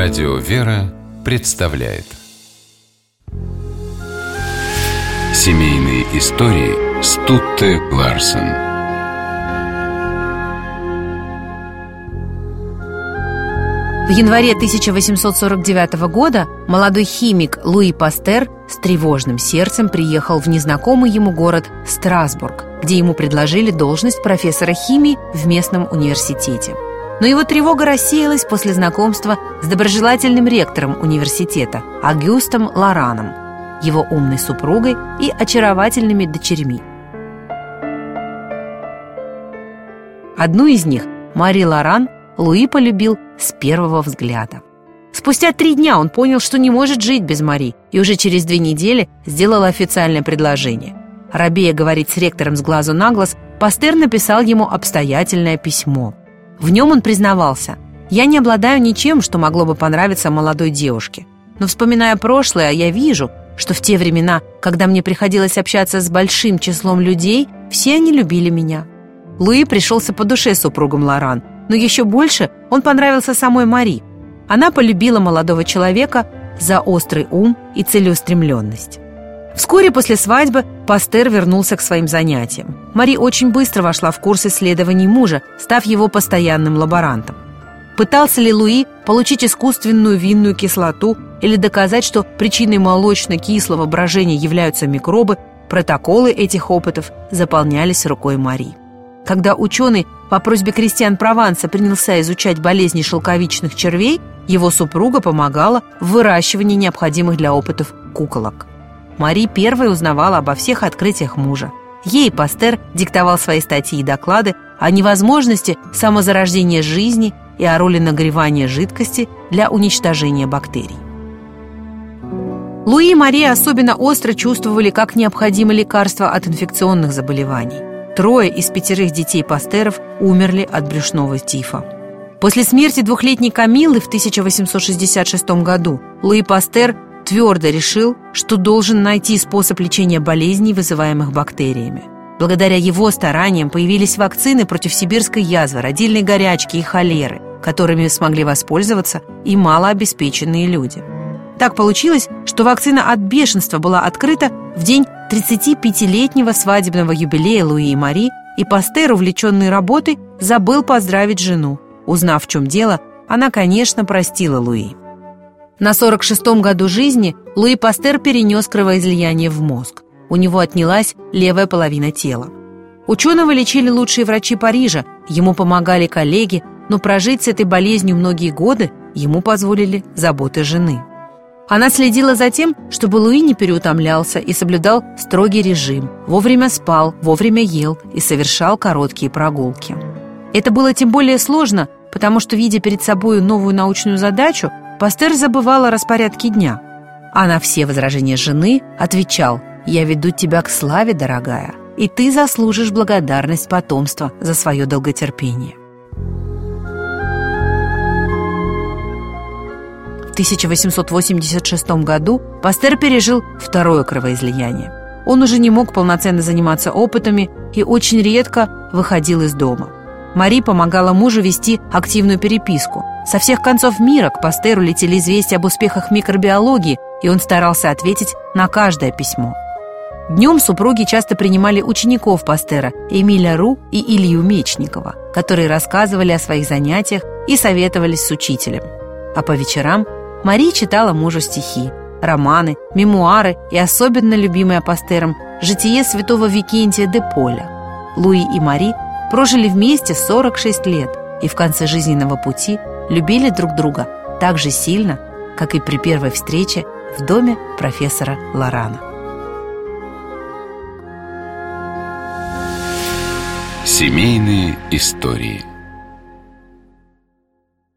Радио «Вера» представляет Семейные истории Стутте Ларсен В январе 1849 года молодой химик Луи Пастер с тревожным сердцем приехал в незнакомый ему город Страсбург, где ему предложили должность профессора химии в местном университете. Но его тревога рассеялась после знакомства с доброжелательным ректором университета Агюстом Лораном, его умной супругой и очаровательными дочерьми. Одну из них, Мари Лоран, Луи полюбил с первого взгляда. Спустя три дня он понял, что не может жить без Мари, и уже через две недели сделал официальное предложение. Рабея говорить с ректором с глазу на глаз, Пастер написал ему обстоятельное письмо. В нем он признавался «Я не обладаю ничем, что могло бы понравиться молодой девушке. Но вспоминая прошлое, я вижу, что в те времена, когда мне приходилось общаться с большим числом людей, все они любили меня». Луи пришелся по душе супругам Лоран, но еще больше он понравился самой Мари. Она полюбила молодого человека за острый ум и целеустремленность. Вскоре после свадьбы Пастер вернулся к своим занятиям. Мари очень быстро вошла в курс исследований мужа, став его постоянным лаборантом. Пытался ли Луи получить искусственную винную кислоту или доказать, что причиной молочно-кислого брожения являются микробы, протоколы этих опытов заполнялись рукой Мари. Когда ученый по просьбе крестьян Прованса принялся изучать болезни шелковичных червей, его супруга помогала в выращивании необходимых для опытов куколок. Мари первой узнавала обо всех открытиях мужа. Ей Пастер диктовал свои статьи и доклады о невозможности самозарождения жизни и о роли нагревания жидкости для уничтожения бактерий. Луи и Мария особенно остро чувствовали, как необходимо лекарство от инфекционных заболеваний. Трое из пятерых детей Пастеров умерли от брюшного тифа. После смерти двухлетней Камилы в 1866 году Луи Пастер твердо решил, что должен найти способ лечения болезней, вызываемых бактериями. Благодаря его стараниям появились вакцины против сибирской язвы, родильной горячки и холеры, которыми смогли воспользоваться и малообеспеченные люди. Так получилось, что вакцина от бешенства была открыта в день 35-летнего свадебного юбилея Луи и Мари, и Пастер, увлеченный работой, забыл поздравить жену. Узнав, в чем дело, она, конечно, простила Луи. На 46-м году жизни Луи Пастер перенес кровоизлияние в мозг. У него отнялась левая половина тела. Ученого лечили лучшие врачи Парижа, ему помогали коллеги, но прожить с этой болезнью многие годы ему позволили заботы жены. Она следила за тем, чтобы Луи не переутомлялся и соблюдал строгий режим, вовремя спал, вовремя ел и совершал короткие прогулки. Это было тем более сложно, потому что, видя перед собой новую научную задачу, Пастер забывал о распорядке дня. А на все возражения жены отвечал «Я веду тебя к славе, дорогая, и ты заслужишь благодарность потомства за свое долготерпение». В 1886 году Пастер пережил второе кровоизлияние. Он уже не мог полноценно заниматься опытами и очень редко выходил из дома. Мари помогала мужу вести активную переписку. Со всех концов мира к Пастеру летели известия об успехах микробиологии, и он старался ответить на каждое письмо. Днем супруги часто принимали учеников Пастера Эмиля Ру и Илью Мечникова, которые рассказывали о своих занятиях и советовались с учителем. А по вечерам Мари читала мужу стихи, романы, мемуары и особенно любимое Пастером «Житие святого Викентия де Поля». Луи и Мари – прожили вместе 46 лет и в конце жизненного пути любили друг друга так же сильно, как и при первой встрече в доме профессора Лорана. Семейные истории –